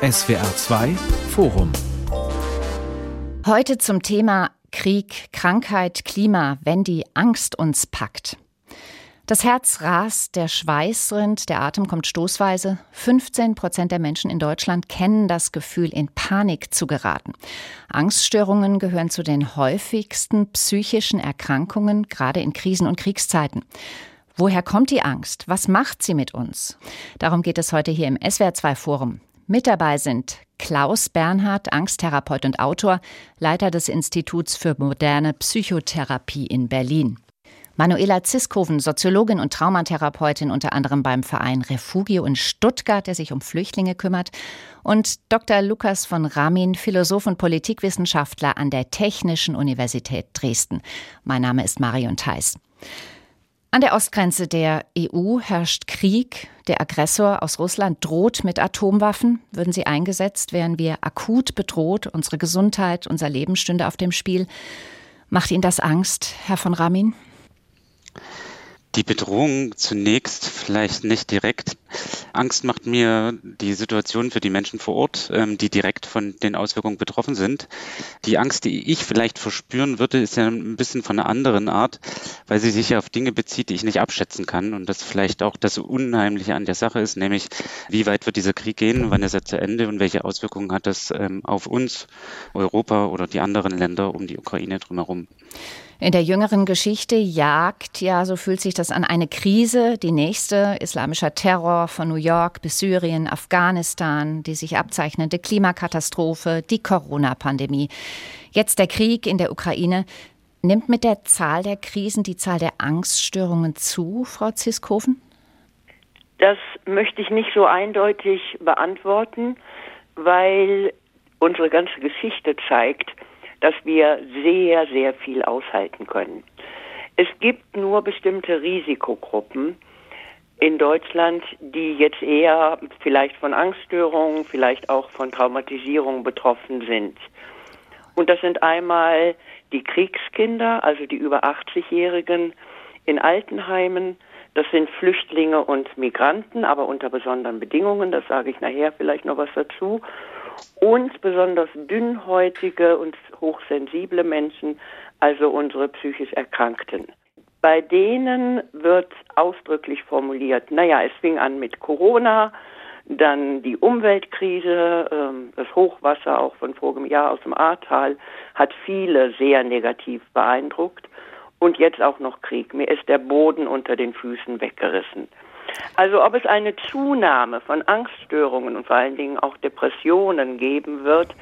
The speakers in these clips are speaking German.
SWR 2 Forum. Heute zum Thema Krieg, Krankheit, Klima, wenn die Angst uns packt. Das Herz rast, der Schweiß rinnt, der Atem kommt stoßweise. 15 Prozent der Menschen in Deutschland kennen das Gefühl, in Panik zu geraten. Angststörungen gehören zu den häufigsten psychischen Erkrankungen, gerade in Krisen- und Kriegszeiten. Woher kommt die Angst? Was macht sie mit uns? Darum geht es heute hier im SWR2 Forum. Mit dabei sind Klaus Bernhard, Angsttherapeut und Autor, Leiter des Instituts für moderne Psychotherapie in Berlin. Manuela Ziskoven, Soziologin und Traumatherapeutin unter anderem beim Verein Refugio in Stuttgart, der sich um Flüchtlinge kümmert. Und Dr. Lukas von Ramin, Philosoph und Politikwissenschaftler an der Technischen Universität Dresden. Mein Name ist Marion Theis. An der Ostgrenze der EU herrscht Krieg. Der Aggressor aus Russland droht mit Atomwaffen. Würden sie eingesetzt, wären wir akut bedroht. Unsere Gesundheit, unser Leben stünde auf dem Spiel. Macht Ihnen das Angst, Herr von Ramin? Die Bedrohung zunächst vielleicht nicht direkt. Angst macht mir die Situation für die Menschen vor Ort, ähm, die direkt von den Auswirkungen betroffen sind. Die Angst, die ich vielleicht verspüren würde, ist ja ein bisschen von einer anderen Art, weil sie sich ja auf Dinge bezieht, die ich nicht abschätzen kann. Und das vielleicht auch das Unheimliche an der Sache ist, nämlich wie weit wird dieser Krieg gehen, wann ist er zu Ende und welche Auswirkungen hat das ähm, auf uns, Europa oder die anderen Länder um die Ukraine drumherum. In der jüngeren Geschichte jagt, ja, so fühlt sich das an, eine Krise, die nächste, islamischer Terror von New York bis Syrien, Afghanistan, die sich abzeichnende Klimakatastrophe, die Corona-Pandemie. Jetzt der Krieg in der Ukraine. Nimmt mit der Zahl der Krisen die Zahl der Angststörungen zu, Frau Ziskoven? Das möchte ich nicht so eindeutig beantworten, weil unsere ganze Geschichte zeigt, dass wir sehr, sehr viel aushalten können. Es gibt nur bestimmte Risikogruppen in Deutschland, die jetzt eher vielleicht von Angststörungen, vielleicht auch von Traumatisierung betroffen sind. Und das sind einmal die Kriegskinder, also die über 80-Jährigen in Altenheimen. Das sind Flüchtlinge und Migranten, aber unter besonderen Bedingungen. Das sage ich nachher vielleicht noch was dazu und besonders dünnhäutige und hochsensible Menschen, also unsere psychisch Erkrankten. Bei denen wird ausdrücklich formuliert, naja, es fing an mit Corona, dann die Umweltkrise, ähm, das Hochwasser auch von vorigem Jahr aus dem Ahrtal hat viele sehr negativ beeindruckt. Und jetzt auch noch Krieg. Mir ist der Boden unter den Füßen weggerissen. Also ob es eine Zunahme von Angststörungen und vor allen Dingen auch Depressionen geben wird,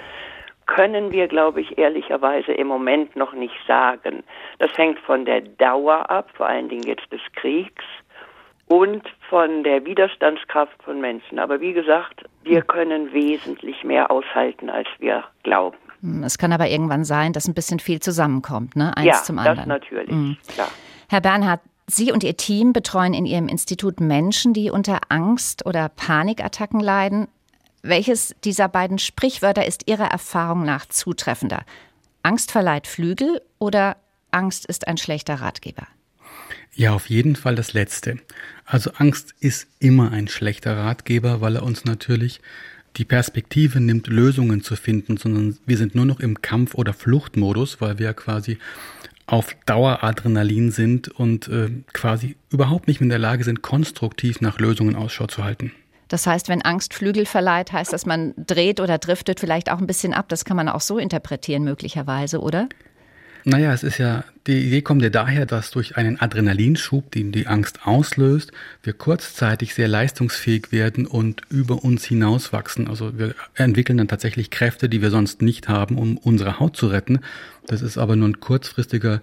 können wir, glaube ich, ehrlicherweise im Moment noch nicht sagen. Das hängt von der Dauer ab, vor allen Dingen jetzt des Kriegs und von der Widerstandskraft von Menschen. Aber wie gesagt, wir können wesentlich mehr aushalten, als wir glauben. Hm, es kann aber irgendwann sein, dass ein bisschen viel zusammenkommt, ne? Eins ja, zum anderen. Das natürlich, mhm. klar. Herr Bernhard, Sie und Ihr Team betreuen in Ihrem Institut Menschen, die unter Angst- oder Panikattacken leiden. Welches dieser beiden Sprichwörter ist Ihrer Erfahrung nach zutreffender? Angst verleiht Flügel oder Angst ist ein schlechter Ratgeber? Ja, auf jeden Fall das Letzte. Also Angst ist immer ein schlechter Ratgeber, weil er uns natürlich die Perspektive nimmt, Lösungen zu finden, sondern wir sind nur noch im Kampf- oder Fluchtmodus, weil wir quasi auf Daueradrenalin sind und äh, quasi überhaupt nicht mehr in der Lage sind, konstruktiv nach Lösungen Ausschau zu halten. Das heißt, wenn Angst Flügel verleiht, heißt das, man dreht oder driftet vielleicht auch ein bisschen ab. Das kann man auch so interpretieren, möglicherweise, oder? Naja, es ist ja, die Idee kommt ja daher, dass durch einen Adrenalinschub, den die Angst auslöst, wir kurzzeitig sehr leistungsfähig werden und über uns hinauswachsen. Also wir entwickeln dann tatsächlich Kräfte, die wir sonst nicht haben, um unsere Haut zu retten. Das ist aber nur ein kurzfristiger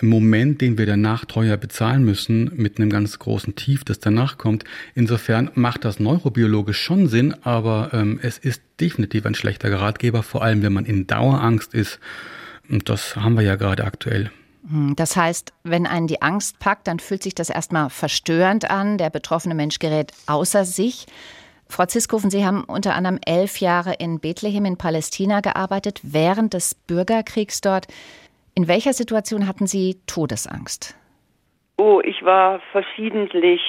Moment, den wir danach teuer bezahlen müssen, mit einem ganz großen Tief, das danach kommt. Insofern macht das neurobiologisch schon Sinn, aber ähm, es ist definitiv ein schlechter Ratgeber, vor allem wenn man in Dauerangst ist und das haben wir ja gerade aktuell. Hm, das heißt, wenn einen die Angst packt, dann fühlt sich das erstmal verstörend an. Der betroffene Mensch gerät außer sich. Frau Ziskoven, Sie haben unter anderem elf Jahre in Bethlehem in Palästina gearbeitet, während des Bürgerkriegs dort. In welcher Situation hatten Sie Todesangst? Oh, ich war verschiedentlich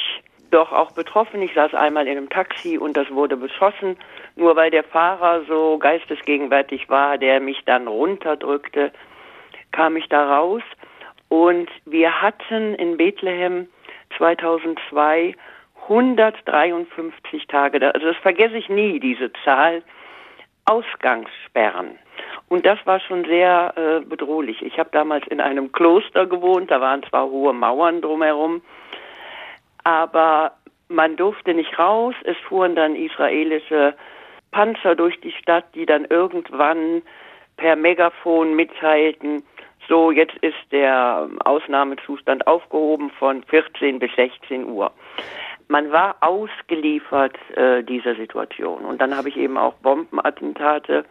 doch auch betroffen. Ich saß einmal in einem Taxi und das wurde beschossen, nur weil der Fahrer so geistesgegenwärtig war, der mich dann runterdrückte, kam ich da raus. Und wir hatten in Bethlehem 2002 153 Tage, also das vergesse ich nie, diese Zahl, Ausgangssperren. Und das war schon sehr äh, bedrohlich. Ich habe damals in einem Kloster gewohnt, da waren zwar hohe Mauern drumherum, aber man durfte nicht raus. Es fuhren dann israelische Panzer durch die Stadt, die dann irgendwann per Megafon mitteilten, so jetzt ist der Ausnahmezustand aufgehoben von 14 bis 16 Uhr. Man war ausgeliefert äh, dieser Situation. Und dann habe ich eben auch Bombenattentate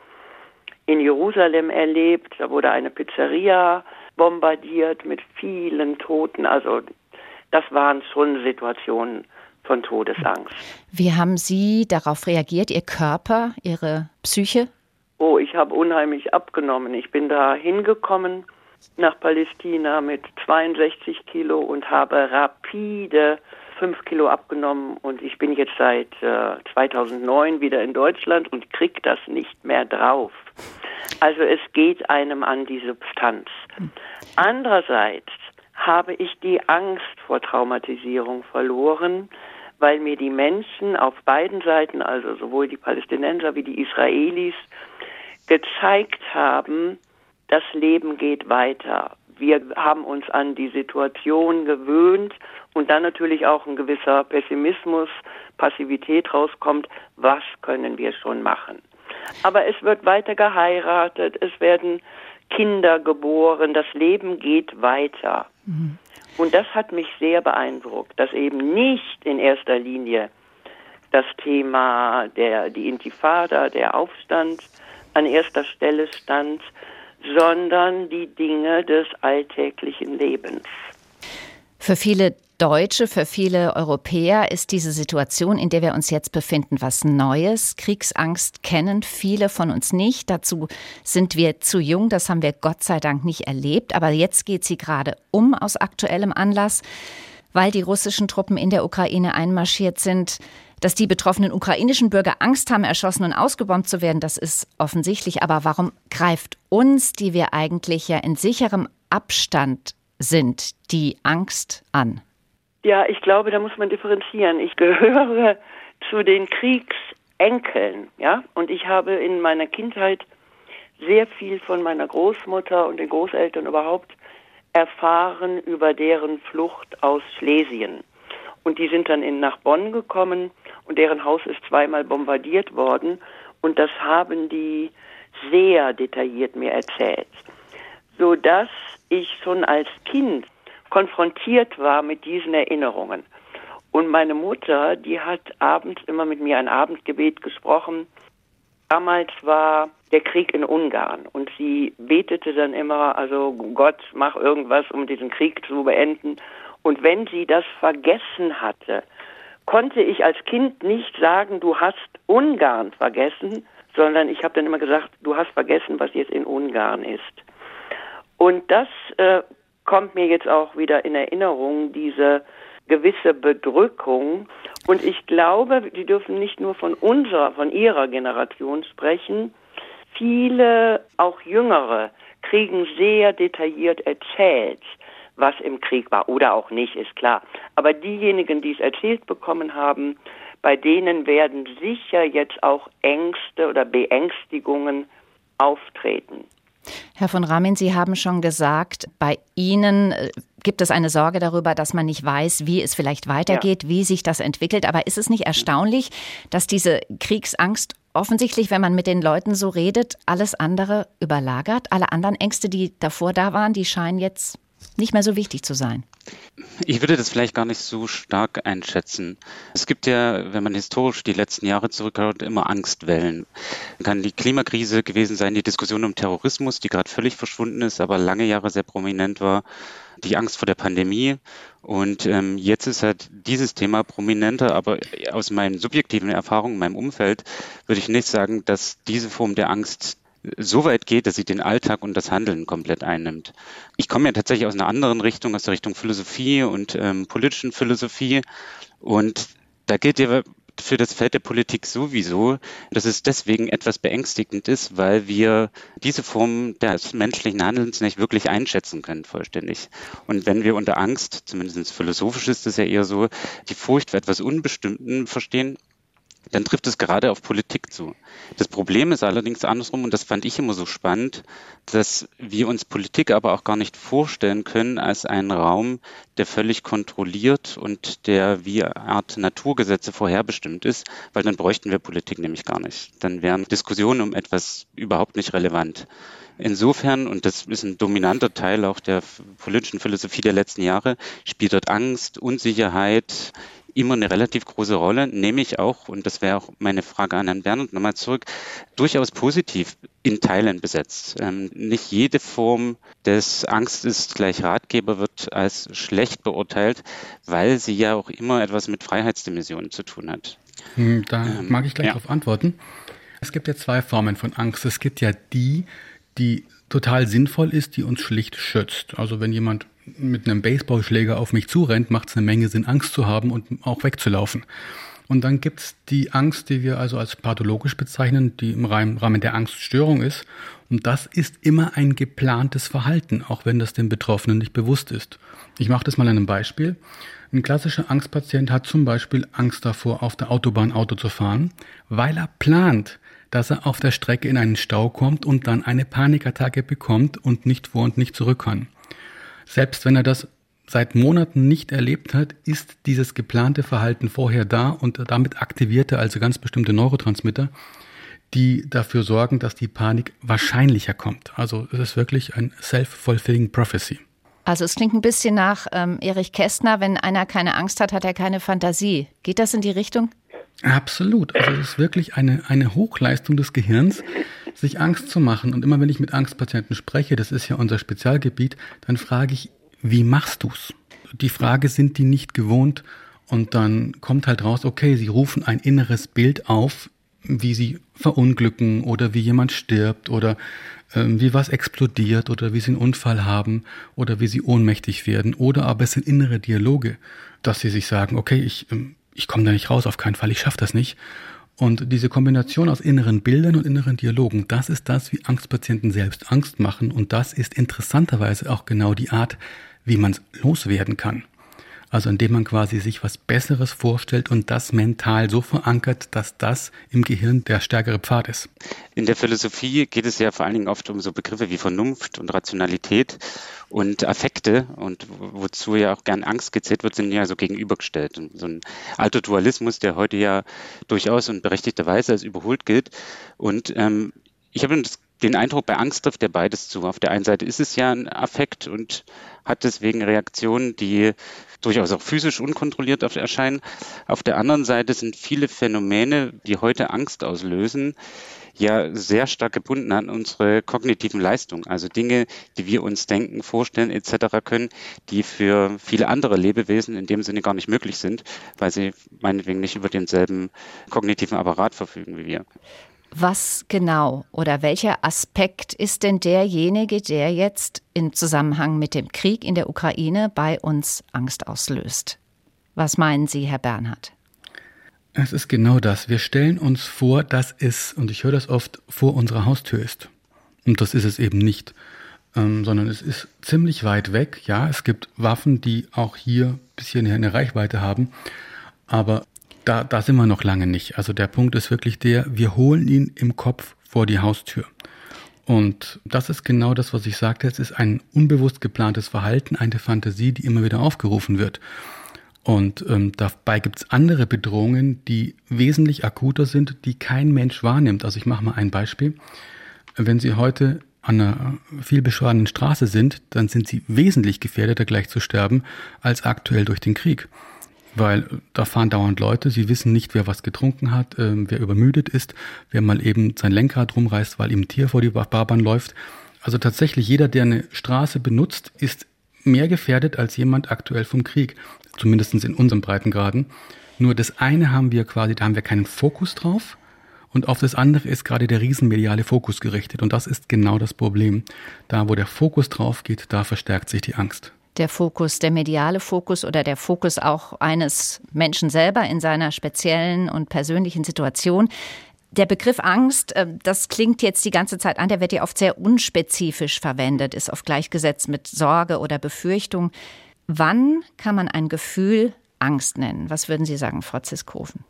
in Jerusalem erlebt. Da wurde eine Pizzeria bombardiert mit vielen Toten. Also das waren schon Situationen von Todesangst. Wie haben Sie darauf reagiert, Ihr Körper, Ihre Psyche? Oh, ich habe unheimlich abgenommen. Ich bin da hingekommen nach Palästina mit 62 Kilo und habe rapide 5 Kilo abgenommen und ich bin jetzt seit äh, 2009 wieder in Deutschland und krieg das nicht mehr drauf. Also es geht einem an die Substanz. Andererseits habe ich die Angst vor Traumatisierung verloren, weil mir die Menschen auf beiden Seiten, also sowohl die Palästinenser wie die Israelis, gezeigt haben, das Leben geht weiter. Wir haben uns an die Situation gewöhnt und dann natürlich auch ein gewisser Pessimismus, Passivität rauskommt. Was können wir schon machen? Aber es wird weiter geheiratet, es werden Kinder geboren, das Leben geht weiter. Mhm. Und das hat mich sehr beeindruckt, dass eben nicht in erster Linie das Thema der, die Intifada, der Aufstand an erster Stelle stand, sondern die Dinge des alltäglichen Lebens. Für viele Deutsche, für viele Europäer ist diese Situation, in der wir uns jetzt befinden, was Neues. Kriegsangst kennen viele von uns nicht. Dazu sind wir zu jung, das haben wir Gott sei Dank nicht erlebt. Aber jetzt geht sie gerade um aus aktuellem Anlass, weil die russischen Truppen in der Ukraine einmarschiert sind. Dass die betroffenen ukrainischen Bürger Angst haben, erschossen und ausgebombt zu werden, das ist offensichtlich. Aber warum greift uns, die wir eigentlich ja in sicherem Abstand sind, die Angst an? Ja, ich glaube, da muss man differenzieren. Ich gehöre zu den Kriegsenkeln, ja, und ich habe in meiner Kindheit sehr viel von meiner Großmutter und den Großeltern überhaupt erfahren über deren Flucht aus Schlesien. Und die sind dann in, nach Bonn gekommen und deren Haus ist zweimal bombardiert worden. Und das haben die sehr detailliert mir erzählt, so dass ich schon als Kind konfrontiert war mit diesen Erinnerungen. Und meine Mutter, die hat abends immer mit mir ein Abendgebet gesprochen. Damals war der Krieg in Ungarn und sie betete dann immer, also Gott, mach irgendwas, um diesen Krieg zu beenden. Und wenn sie das vergessen hatte, konnte ich als Kind nicht sagen, du hast Ungarn vergessen, sondern ich habe dann immer gesagt, du hast vergessen, was jetzt in Ungarn ist. Und das äh, kommt mir jetzt auch wieder in Erinnerung, diese gewisse Bedrückung. Und ich glaube, die dürfen nicht nur von unserer, von ihrer Generation sprechen. Viele, auch Jüngere, kriegen sehr detailliert erzählt, was im Krieg war oder auch nicht, ist klar. Aber diejenigen, die es erzählt bekommen haben, bei denen werden sicher jetzt auch Ängste oder Beängstigungen auftreten. Herr von Ramin, Sie haben schon gesagt, bei Ihnen äh, gibt es eine Sorge darüber, dass man nicht weiß, wie es vielleicht weitergeht, ja. wie sich das entwickelt. Aber ist es nicht erstaunlich, dass diese Kriegsangst offensichtlich, wenn man mit den Leuten so redet, alles andere überlagert? Alle anderen Ängste, die davor da waren, die scheinen jetzt nicht mehr so wichtig zu sein. Ich würde das vielleicht gar nicht so stark einschätzen. Es gibt ja, wenn man historisch die letzten Jahre zurückhört, immer Angstwellen. Kann die Klimakrise gewesen sein, die Diskussion um Terrorismus, die gerade völlig verschwunden ist, aber lange Jahre sehr prominent war, die Angst vor der Pandemie. Und ähm, jetzt ist halt dieses Thema prominenter, aber aus meinen subjektiven Erfahrungen, meinem Umfeld, würde ich nicht sagen, dass diese Form der Angst so weit geht, dass sie den Alltag und das Handeln komplett einnimmt. Ich komme ja tatsächlich aus einer anderen Richtung, aus der Richtung Philosophie und ähm, politischen Philosophie. Und da gilt ja für das Feld der Politik sowieso, dass es deswegen etwas beängstigend ist, weil wir diese Form des menschlichen Handelns nicht wirklich einschätzen können vollständig. Und wenn wir unter Angst, zumindest philosophisch ist es ja eher so, die Furcht vor etwas Unbestimmten verstehen, dann trifft es gerade auf Politik zu. Das Problem ist allerdings andersrum, und das fand ich immer so spannend, dass wir uns Politik aber auch gar nicht vorstellen können als einen Raum, der völlig kontrolliert und der wie Art Naturgesetze vorherbestimmt ist, weil dann bräuchten wir Politik nämlich gar nicht. Dann wären Diskussionen um etwas überhaupt nicht relevant. Insofern, und das ist ein dominanter Teil auch der politischen Philosophie der letzten Jahre, spielt dort Angst, Unsicherheit, immer eine relativ große Rolle, nämlich auch, und das wäre auch meine Frage an Herrn Bernhard nochmal zurück, durchaus positiv in Teilen besetzt. Ähm, nicht jede Form des Angst ist gleich Ratgeber wird als schlecht beurteilt, weil sie ja auch immer etwas mit Freiheitsdimensionen zu tun hat. Hm, da ähm, mag ich gleich ja. darauf antworten. Es gibt ja zwei Formen von Angst. Es gibt ja die, die total sinnvoll ist, die uns schlicht schützt. Also wenn jemand mit einem Baseballschläger auf mich zurennt, macht es eine Menge Sinn, Angst zu haben und auch wegzulaufen. Und dann gibt's die Angst, die wir also als pathologisch bezeichnen, die im Rahmen der Angststörung ist. Und das ist immer ein geplantes Verhalten, auch wenn das dem Betroffenen nicht bewusst ist. Ich mache das mal an einem Beispiel. Ein klassischer Angstpatient hat zum Beispiel Angst davor, auf der Autobahn Auto zu fahren, weil er plant, dass er auf der Strecke in einen Stau kommt und dann eine Panikattacke bekommt und nicht vor und nicht zurück kann. Selbst wenn er das seit Monaten nicht erlebt hat, ist dieses geplante Verhalten vorher da und damit aktiviert er also ganz bestimmte Neurotransmitter, die dafür sorgen, dass die Panik wahrscheinlicher kommt. Also es ist wirklich ein self-fulfilling prophecy. Also es klingt ein bisschen nach ähm, Erich Kästner, wenn einer keine Angst hat, hat er keine Fantasie. Geht das in die Richtung? Absolut. Also es ist wirklich eine, eine Hochleistung des Gehirns, sich Angst zu machen. Und immer wenn ich mit Angstpatienten spreche, das ist ja unser Spezialgebiet, dann frage ich, wie machst du's? Die Frage sind die nicht gewohnt und dann kommt halt raus, okay, sie rufen ein inneres Bild auf, wie sie verunglücken oder wie jemand stirbt oder ähm, wie was explodiert oder wie sie einen Unfall haben oder wie sie ohnmächtig werden oder aber es sind innere Dialoge, dass sie sich sagen, okay, ich, ähm, ich komme da nicht raus, auf keinen Fall, ich schaffe das nicht. Und diese Kombination aus inneren Bildern und inneren Dialogen, das ist das, wie Angstpatienten selbst Angst machen. Und das ist interessanterweise auch genau die Art, wie man es loswerden kann. Also indem man quasi sich was Besseres vorstellt und das mental so verankert, dass das im Gehirn der stärkere Pfad ist. In der Philosophie geht es ja vor allen Dingen oft um so Begriffe wie Vernunft und Rationalität und Affekte und wozu ja auch gern Angst gezählt wird, sind ja so gegenübergestellt. Und so ein alter Dualismus, der heute ja durchaus und berechtigterweise als überholt gilt. Und ähm, ich habe den Eindruck, bei Angst trifft der beides zu. Auf der einen Seite ist es ja ein Affekt und hat deswegen Reaktionen, die durchaus auch physisch unkontrolliert erscheinen. Auf der anderen Seite sind viele Phänomene, die heute Angst auslösen, ja sehr stark gebunden an unsere kognitiven Leistungen, also Dinge, die wir uns denken, vorstellen etc. können, die für viele andere Lebewesen in dem Sinne gar nicht möglich sind, weil sie meinetwegen nicht über denselben kognitiven Apparat verfügen wie wir. Was genau oder welcher Aspekt ist denn derjenige, der jetzt im Zusammenhang mit dem Krieg in der Ukraine bei uns Angst auslöst? Was meinen Sie, Herr Bernhard? Es ist genau das. Wir stellen uns vor, dass es, und ich höre das oft, vor unserer Haustür ist. Und das ist es eben nicht, ähm, sondern es ist ziemlich weit weg. Ja, es gibt Waffen, die auch hier bis hierhin eine Reichweite haben. Aber da, da sind wir noch lange nicht. Also der Punkt ist wirklich der, wir holen ihn im Kopf vor die Haustür. Und das ist genau das, was ich sagte. Es ist ein unbewusst geplantes Verhalten, eine Fantasie, die immer wieder aufgerufen wird. Und ähm, dabei gibt es andere Bedrohungen, die wesentlich akuter sind, die kein Mensch wahrnimmt. Also ich mache mal ein Beispiel. Wenn Sie heute an einer vielbeschworenen Straße sind, dann sind Sie wesentlich gefährdeter gleich zu sterben als aktuell durch den Krieg weil da fahren dauernd Leute, sie wissen nicht, wer was getrunken hat, äh, wer übermüdet ist, wer mal eben sein Lenkrad rumreißt, weil ihm ein Tier vor die Barbahn läuft. Also tatsächlich jeder, der eine Straße benutzt, ist mehr gefährdet als jemand aktuell vom Krieg, zumindest in unserem Breitengraden. Nur das eine haben wir quasi, da haben wir keinen Fokus drauf und auf das andere ist gerade der riesenmediale Fokus gerichtet und das ist genau das Problem. Da, wo der Fokus drauf geht, da verstärkt sich die Angst. Der Fokus, der mediale Fokus oder der Fokus auch eines Menschen selber in seiner speziellen und persönlichen Situation. Der Begriff Angst, äh, das klingt jetzt die ganze Zeit an, der wird ja oft sehr unspezifisch verwendet, ist oft gleichgesetzt mit Sorge oder Befürchtung. Wann kann man ein Gefühl Angst nennen? Was würden Sie sagen, Frau Ziskoven?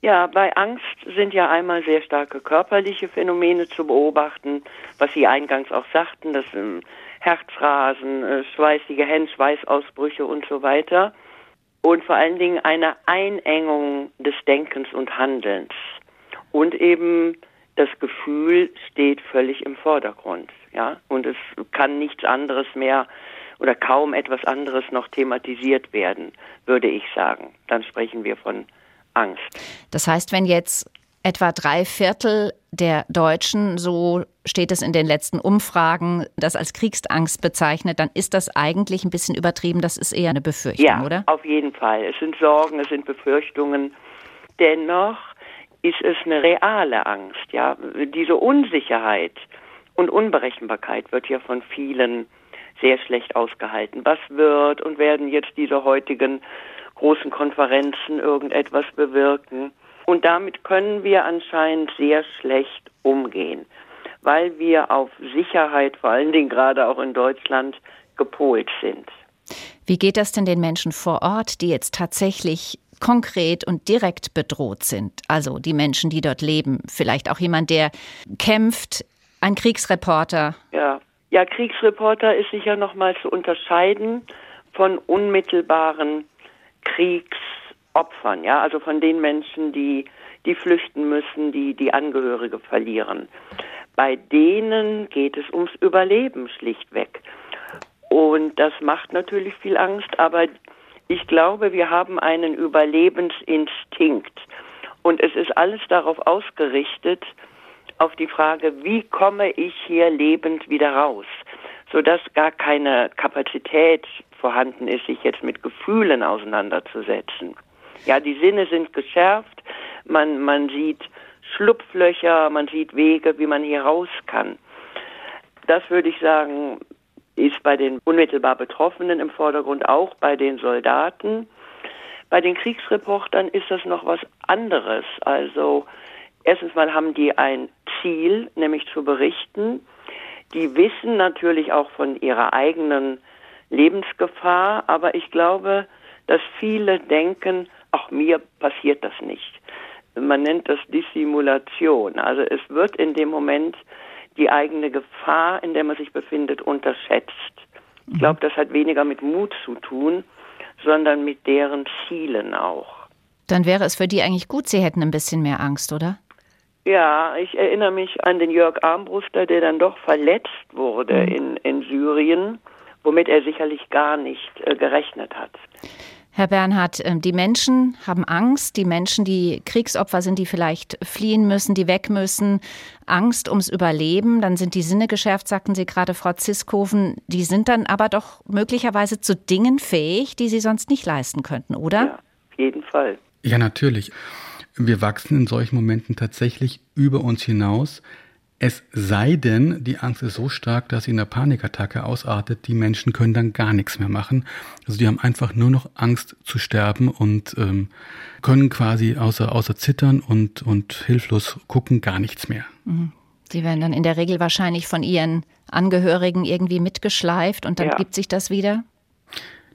Ja, bei Angst sind ja einmal sehr starke körperliche Phänomene zu beobachten, was Sie eingangs auch sagten, das sind Herzrasen, äh, schweißige Hände, Schweißausbrüche und so weiter. Und vor allen Dingen eine Einengung des Denkens und Handelns. Und eben das Gefühl steht völlig im Vordergrund, ja. Und es kann nichts anderes mehr oder kaum etwas anderes noch thematisiert werden, würde ich sagen. Dann sprechen wir von Angst. Das heißt, wenn jetzt etwa drei Viertel der Deutschen, so steht es in den letzten Umfragen, das als Kriegsangst bezeichnet, dann ist das eigentlich ein bisschen übertrieben. Das ist eher eine Befürchtung, ja, oder? Auf jeden Fall. Es sind Sorgen, es sind Befürchtungen. Dennoch ist es eine reale Angst. Ja, diese Unsicherheit und Unberechenbarkeit wird ja von vielen sehr schlecht ausgehalten. Was wird und werden jetzt diese heutigen großen Konferenzen irgendetwas bewirken? Und damit können wir anscheinend sehr schlecht umgehen, weil wir auf Sicherheit, vor allen Dingen gerade auch in Deutschland, gepolt sind. Wie geht das denn den Menschen vor Ort, die jetzt tatsächlich konkret und direkt bedroht sind. Also die Menschen, die dort leben. Vielleicht auch jemand, der kämpft, ein Kriegsreporter. Ja, ja Kriegsreporter ist sicher nochmal zu unterscheiden von unmittelbaren Kriegsopfern, ja, also von den Menschen, die, die flüchten müssen, die die Angehörige verlieren. Bei denen geht es ums Überleben schlichtweg. Und das macht natürlich viel Angst, aber ich glaube, wir haben einen Überlebensinstinkt. Und es ist alles darauf ausgerichtet, auf die Frage, wie komme ich hier lebend wieder raus, sodass gar keine Kapazität vorhanden ist, sich jetzt mit Gefühlen auseinanderzusetzen. Ja, die Sinne sind geschärft, man, man sieht Schlupflöcher, man sieht Wege, wie man hier raus kann. Das würde ich sagen, ist bei den unmittelbar Betroffenen im Vordergrund, auch bei den Soldaten. Bei den Kriegsreportern ist das noch was anderes. Also erstens mal haben die ein Ziel, nämlich zu berichten. Die wissen natürlich auch von ihrer eigenen Lebensgefahr, aber ich glaube, dass viele denken, auch mir passiert das nicht. Man nennt das Dissimulation. Also es wird in dem Moment die eigene Gefahr, in der man sich befindet, unterschätzt. Ich mhm. glaube, das hat weniger mit Mut zu tun, sondern mit deren Zielen auch. Dann wäre es für die eigentlich gut, sie hätten ein bisschen mehr Angst, oder? Ja, ich erinnere mich an den Jörg Armbruster, der dann doch verletzt wurde mhm. in, in Syrien, womit er sicherlich gar nicht äh, gerechnet hat. Herr Bernhard, ähm, die Menschen haben Angst, die Menschen, die Kriegsopfer sind, die vielleicht fliehen müssen, die weg müssen, Angst ums Überleben, dann sind die Sinne geschärft, sagten Sie gerade, Frau Ziskoven, die sind dann aber doch möglicherweise zu Dingen fähig, die sie sonst nicht leisten könnten, oder? Ja, auf jeden Fall. Ja, natürlich. Wir wachsen in solchen Momenten tatsächlich über uns hinaus. Es sei denn, die Angst ist so stark, dass sie in einer Panikattacke ausartet. Die Menschen können dann gar nichts mehr machen. Also die haben einfach nur noch Angst zu sterben und ähm, können quasi außer, außer zittern und, und hilflos gucken gar nichts mehr. Mhm. Die werden dann in der Regel wahrscheinlich von ihren Angehörigen irgendwie mitgeschleift und dann ja. gibt sich das wieder?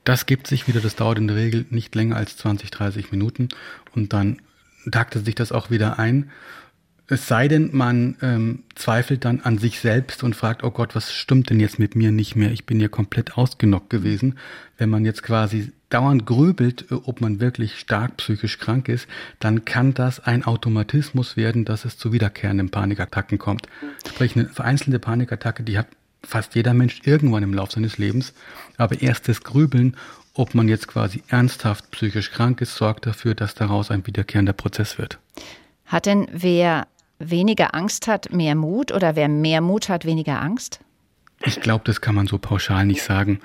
Das gibt sich wieder. Das dauert in der Regel nicht länger als 20, 30 Minuten und dann taktet sich das auch wieder ein. Es sei denn, man ähm, zweifelt dann an sich selbst und fragt, oh Gott, was stimmt denn jetzt mit mir nicht mehr? Ich bin ja komplett ausgenockt gewesen. Wenn man jetzt quasi dauernd grübelt, äh, ob man wirklich stark psychisch krank ist, dann kann das ein Automatismus werden, dass es zu wiederkehrenden Panikattacken kommt. Sprich, eine vereinzelte Panikattacke, die hat fast jeder Mensch irgendwann im Laufe seines Lebens. Aber erst das Grübeln, ob man jetzt quasi ernsthaft psychisch krank ist, sorgt dafür, dass daraus ein wiederkehrender Prozess wird. Hat denn wer weniger Angst hat, mehr Mut oder wer mehr Mut hat, weniger Angst? Ich glaube, das kann man so pauschal nicht sagen.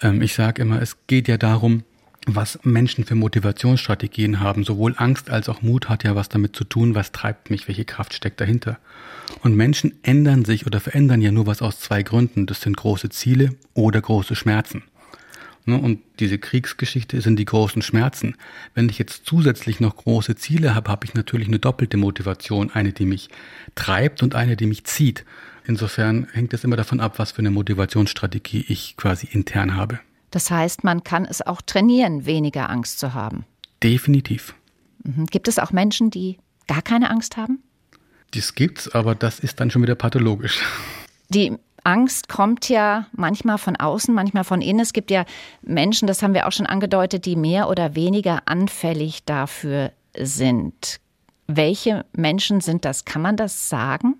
Ähm, ich sage immer, es geht ja darum, was Menschen für Motivationsstrategien haben. Sowohl Angst als auch Mut hat ja was damit zu tun, was treibt mich, welche Kraft steckt dahinter. Und Menschen ändern sich oder verändern ja nur was aus zwei Gründen. Das sind große Ziele oder große Schmerzen. Ne, und diese Kriegsgeschichte sind die großen Schmerzen. Wenn ich jetzt zusätzlich noch große Ziele habe, habe ich natürlich eine doppelte Motivation. Eine, die mich treibt und eine, die mich zieht. Insofern hängt es immer davon ab, was für eine Motivationsstrategie ich quasi intern habe. Das heißt, man kann es auch trainieren, weniger Angst zu haben. Definitiv. Mhm. Gibt es auch Menschen, die gar keine Angst haben? Das gibt's, aber das ist dann schon wieder pathologisch. Die Angst kommt ja manchmal von außen, manchmal von innen. Es gibt ja Menschen, das haben wir auch schon angedeutet, die mehr oder weniger anfällig dafür sind. Welche Menschen sind das? Kann man das sagen?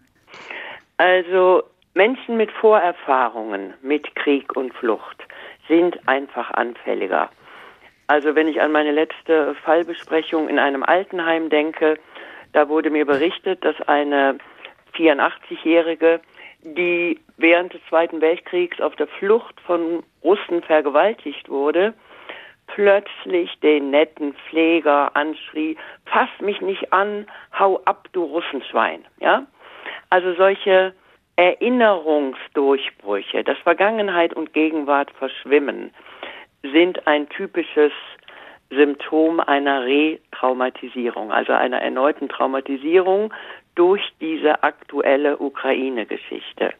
Also Menschen mit Vorerfahrungen mit Krieg und Flucht sind einfach anfälliger. Also wenn ich an meine letzte Fallbesprechung in einem Altenheim denke, da wurde mir berichtet, dass eine 84-Jährige, die während des Zweiten Weltkriegs auf der Flucht von Russen vergewaltigt wurde, plötzlich den netten Pfleger anschrie, fass mich nicht an, hau ab, du Russenschwein. Ja? Also solche Erinnerungsdurchbrüche, dass Vergangenheit und Gegenwart verschwimmen, sind ein typisches Symptom einer Retraumatisierung, also einer erneuten Traumatisierung durch diese aktuelle Ukraine-Geschichte.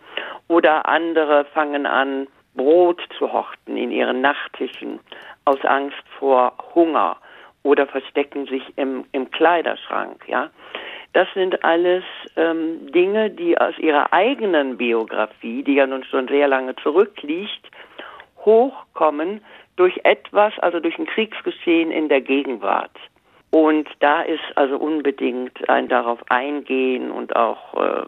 Oder andere fangen an, Brot zu horten in ihren Nachttischen aus Angst vor Hunger oder verstecken sich im, im Kleiderschrank, ja. Das sind alles ähm, Dinge, die aus ihrer eigenen Biografie, die ja nun schon sehr lange zurückliegt, hochkommen durch etwas, also durch ein Kriegsgeschehen in der Gegenwart. Und da ist also unbedingt ein darauf eingehen und auch äh,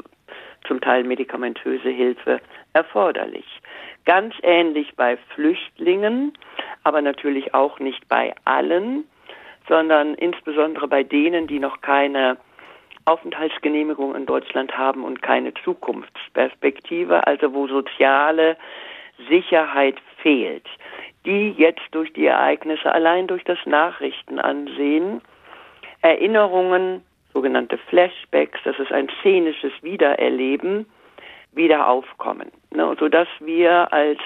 zum Teil medikamentöse Hilfe erforderlich. Ganz ähnlich bei Flüchtlingen, aber natürlich auch nicht bei allen, sondern insbesondere bei denen, die noch keine Aufenthaltsgenehmigung in Deutschland haben und keine Zukunftsperspektive, also wo soziale Sicherheit fehlt, die jetzt durch die Ereignisse, allein durch das Nachrichtenansehen, Erinnerungen, sogenannte Flashbacks, das ist ein szenisches Wiedererleben, wieder aufkommen. Ne, sodass wir als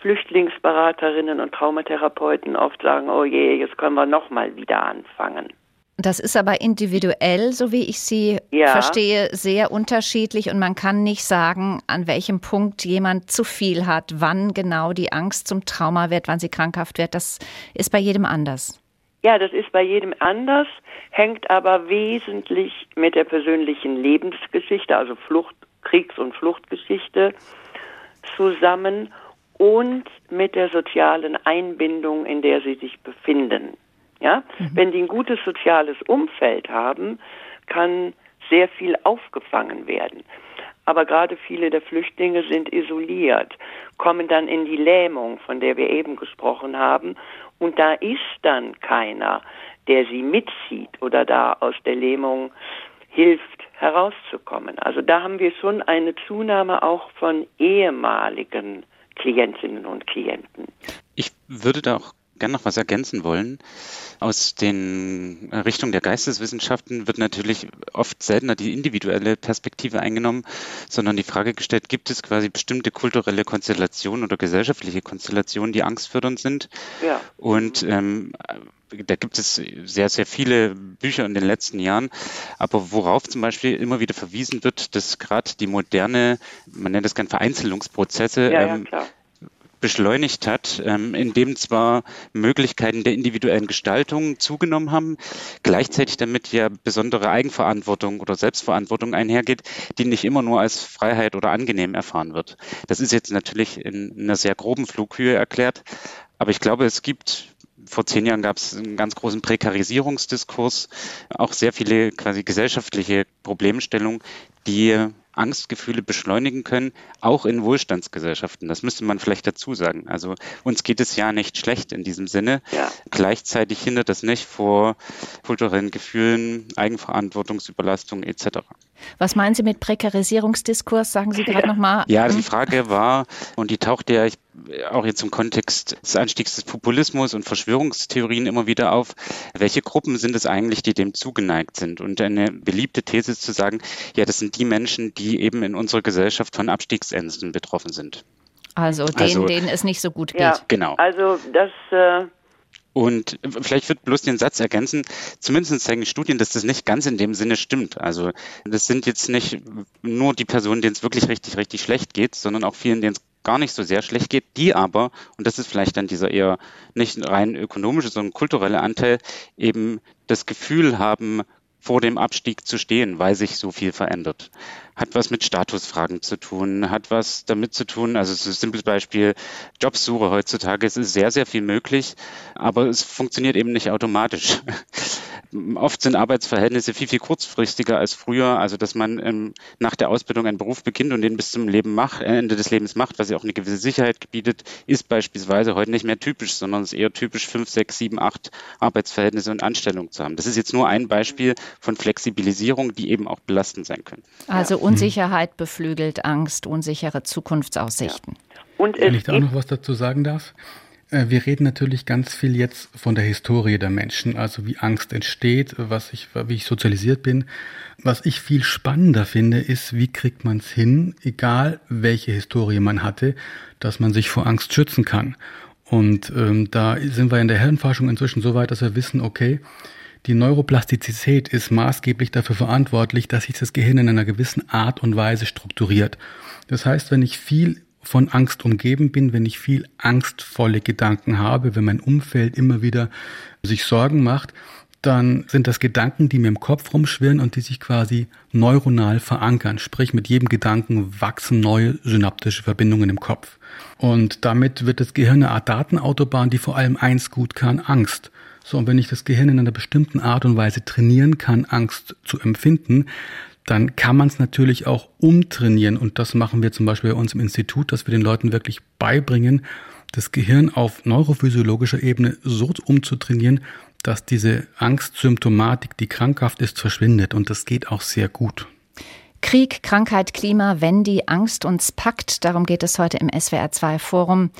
Flüchtlingsberaterinnen und Traumatherapeuten oft sagen, oh je, jetzt können wir nochmal wieder anfangen. Das ist aber individuell, so wie ich Sie ja. verstehe, sehr unterschiedlich und man kann nicht sagen, an welchem Punkt jemand zu viel hat, wann genau die Angst zum Trauma wird, wann sie krankhaft wird. Das ist bei jedem anders. Ja, das ist bei jedem anders, hängt aber wesentlich mit der persönlichen Lebensgeschichte, also Flucht, Kriegs- und Fluchtgeschichte zusammen und mit der sozialen Einbindung, in der sie sich befinden. Ja, mhm. wenn die ein gutes soziales Umfeld haben, kann sehr viel aufgefangen werden. Aber gerade viele der Flüchtlinge sind isoliert, kommen dann in die Lähmung, von der wir eben gesprochen haben, und da ist dann keiner, der sie mitzieht oder da aus der Lähmung hilft, herauszukommen. Also da haben wir schon eine Zunahme auch von ehemaligen Klientinnen und Klienten. Ich würde da auch gerne noch was ergänzen wollen. Aus den Richtungen der Geisteswissenschaften wird natürlich oft seltener die individuelle Perspektive eingenommen, sondern die Frage gestellt, gibt es quasi bestimmte kulturelle Konstellationen oder gesellschaftliche Konstellationen, die angstfördernd sind? Ja. Und ähm, da gibt es sehr, sehr viele Bücher in den letzten Jahren, aber worauf zum Beispiel immer wieder verwiesen wird, dass gerade die moderne, man nennt das gerne Vereinzelungsprozesse, ja, ja, ähm, beschleunigt hat, ähm, indem zwar Möglichkeiten der individuellen Gestaltung zugenommen haben, gleichzeitig damit ja besondere Eigenverantwortung oder Selbstverantwortung einhergeht, die nicht immer nur als Freiheit oder angenehm erfahren wird. Das ist jetzt natürlich in einer sehr groben Flughöhe erklärt, aber ich glaube, es gibt vor zehn Jahren gab es einen ganz großen Prekarisierungsdiskurs, auch sehr viele quasi gesellschaftliche Problemstellungen, die Angstgefühle beschleunigen können, auch in Wohlstandsgesellschaften. Das müsste man vielleicht dazu sagen. Also uns geht es ja nicht schlecht in diesem Sinne. Ja. Gleichzeitig hindert das nicht vor kulturellen Gefühlen, Eigenverantwortungsüberlastung etc. Was meinen Sie mit Prekarisierungsdiskurs? Sagen Sie gerade ja. nochmal. Ja, die hm? Frage war, und die taucht ja auch jetzt im Kontext des Anstiegs des Populismus und Verschwörungstheorien immer wieder auf, welche Gruppen sind es eigentlich, die dem zugeneigt sind? Und eine beliebte These ist zu sagen, ja, das sind die Menschen, die eben in unserer Gesellschaft von Abstiegsängsten betroffen sind. Also denen, also, denen es nicht so gut geht. Ja, genau. Also das äh und vielleicht wird bloß den Satz ergänzen, zumindest zeigen Studien, dass das nicht ganz in dem Sinne stimmt. Also das sind jetzt nicht nur die Personen, denen es wirklich richtig, richtig schlecht geht, sondern auch vielen, denen es gar nicht so sehr schlecht geht, die aber, und das ist vielleicht dann dieser eher nicht rein ökonomische, sondern kulturelle Anteil, eben das Gefühl haben, vor dem Abstieg zu stehen, weil sich so viel verändert. Hat was mit Statusfragen zu tun, hat was damit zu tun, also so ein simples Beispiel, Jobsuche heutzutage, es ist sehr, sehr viel möglich, aber es funktioniert eben nicht automatisch. Oft sind Arbeitsverhältnisse viel, viel kurzfristiger als früher. Also, dass man ähm, nach der Ausbildung einen Beruf beginnt und den bis zum Leben macht, äh, Ende des Lebens macht, was ja auch eine gewisse Sicherheit bietet, ist beispielsweise heute nicht mehr typisch, sondern es ist eher typisch, fünf, sechs, sieben, acht Arbeitsverhältnisse und Anstellungen zu haben. Das ist jetzt nur ein Beispiel von Flexibilisierung, die eben auch belastend sein können. Also Unsicherheit beflügelt Angst, unsichere Zukunftsaussichten. Ja. Und Wenn ich da auch noch was dazu sagen darf. Äh, wir reden natürlich ganz viel jetzt von der Historie der Menschen, also wie Angst entsteht, was ich, wie ich sozialisiert bin. Was ich viel spannender finde, ist, wie kriegt man es hin, egal welche Historie man hatte, dass man sich vor Angst schützen kann. Und ähm, da sind wir in der Hirnforschung inzwischen so weit, dass wir wissen, okay, die Neuroplastizität ist maßgeblich dafür verantwortlich, dass sich das Gehirn in einer gewissen Art und Weise strukturiert. Das heißt, wenn ich viel von Angst umgeben bin, wenn ich viel angstvolle Gedanken habe, wenn mein Umfeld immer wieder sich Sorgen macht, dann sind das Gedanken, die mir im Kopf rumschwirren und die sich quasi neuronal verankern. Sprich, mit jedem Gedanken wachsen neue synaptische Verbindungen im Kopf. Und damit wird das Gehirn eine Art Datenautobahn, die vor allem eins gut kann, Angst. So, und wenn ich das Gehirn in einer bestimmten Art und Weise trainieren kann, Angst zu empfinden, dann kann man es natürlich auch umtrainieren. Und das machen wir zum Beispiel bei uns im Institut, dass wir den Leuten wirklich beibringen, das Gehirn auf neurophysiologischer Ebene so umzutrainieren, dass diese Angstsymptomatik, die krankhaft ist, verschwindet. Und das geht auch sehr gut. Krieg, Krankheit, Klima, wenn die Angst uns packt. Darum geht es heute im SWR2 Forum.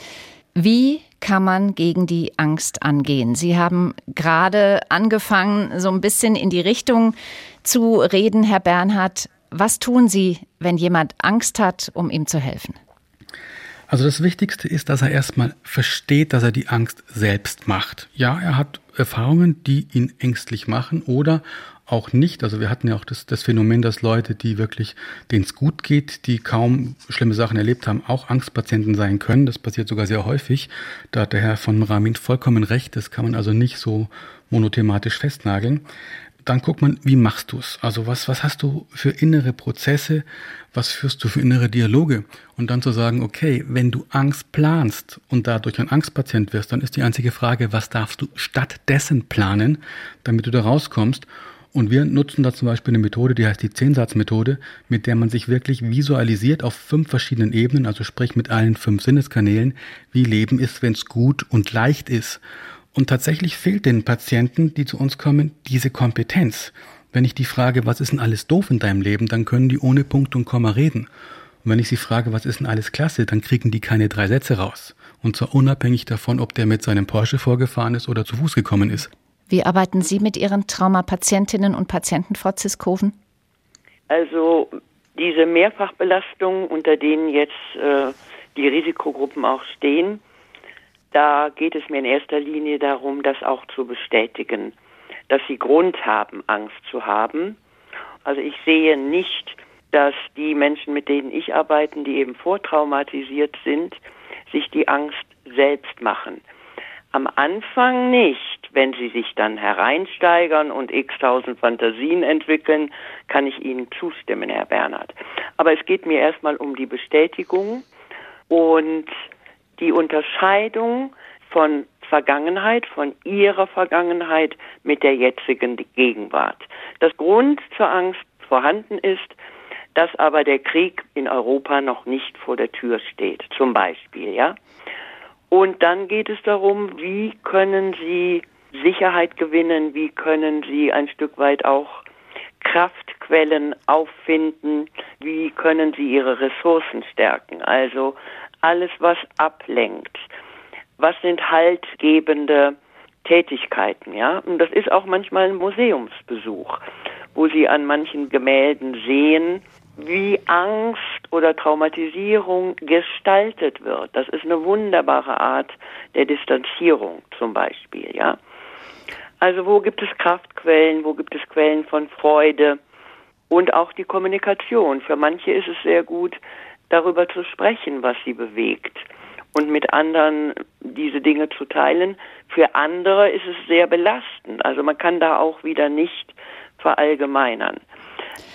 Wie kann man gegen die Angst angehen? Sie haben gerade angefangen, so ein bisschen in die Richtung zu reden, Herr Bernhard. Was tun Sie, wenn jemand Angst hat, um ihm zu helfen? Also das Wichtigste ist, dass er erstmal versteht, dass er die Angst selbst macht. Ja, er hat Erfahrungen, die ihn ängstlich machen oder auch nicht. Also wir hatten ja auch das, das Phänomen, dass Leute, die wirklich, denen es gut geht, die kaum schlimme Sachen erlebt haben, auch Angstpatienten sein können. Das passiert sogar sehr häufig. Da hat der Herr von Ramin vollkommen recht. Das kann man also nicht so monothematisch festnageln dann guckt man, wie machst du es? Also was, was hast du für innere Prozesse? Was führst du für innere Dialoge? Und dann zu sagen, okay, wenn du Angst planst und dadurch ein Angstpatient wirst, dann ist die einzige Frage, was darfst du stattdessen planen, damit du da rauskommst? Und wir nutzen da zum Beispiel eine Methode, die heißt die Zehnsatzmethode, mit der man sich wirklich visualisiert auf fünf verschiedenen Ebenen, also sprich mit allen fünf Sinneskanälen, wie Leben ist, wenn es gut und leicht ist. Und tatsächlich fehlt den Patienten, die zu uns kommen, diese Kompetenz. Wenn ich die frage, was ist denn alles doof in deinem Leben, dann können die ohne Punkt und Komma reden. Und wenn ich sie frage, was ist denn alles klasse, dann kriegen die keine drei Sätze raus. Und zwar unabhängig davon, ob der mit seinem Porsche vorgefahren ist oder zu Fuß gekommen ist. Wie arbeiten Sie mit Ihren Traumapatientinnen und Patienten, Frau Ziskoven? Also diese Mehrfachbelastungen, unter denen jetzt äh, die Risikogruppen auch stehen, da geht es mir in erster Linie darum, das auch zu bestätigen, dass sie Grund haben, Angst zu haben. Also ich sehe nicht, dass die Menschen, mit denen ich arbeite, die eben vortraumatisiert sind, sich die Angst selbst machen. Am Anfang nicht. Wenn sie sich dann hereinsteigern und x tausend Fantasien entwickeln, kann ich Ihnen zustimmen, Herr Bernhard. Aber es geht mir erstmal um die Bestätigung und die Unterscheidung von Vergangenheit, von ihrer Vergangenheit mit der jetzigen Gegenwart. Das Grund zur Angst vorhanden ist, dass aber der Krieg in Europa noch nicht vor der Tür steht, zum Beispiel, ja. Und dann geht es darum, wie können Sie Sicherheit gewinnen, wie können Sie ein Stück weit auch Kraftquellen auffinden, wie können sie ihre Ressourcen stärken. Also alles, was ablenkt. Was sind haltgebende Tätigkeiten, ja? Und das ist auch manchmal ein Museumsbesuch, wo sie an manchen Gemälden sehen, wie Angst oder Traumatisierung gestaltet wird. Das ist eine wunderbare Art der Distanzierung zum Beispiel, ja. Also wo gibt es Kraftquellen, wo gibt es Quellen von Freude und auch die Kommunikation. Für manche ist es sehr gut, darüber zu sprechen, was sie bewegt und mit anderen diese Dinge zu teilen. Für andere ist es sehr belastend. Also man kann da auch wieder nicht verallgemeinern.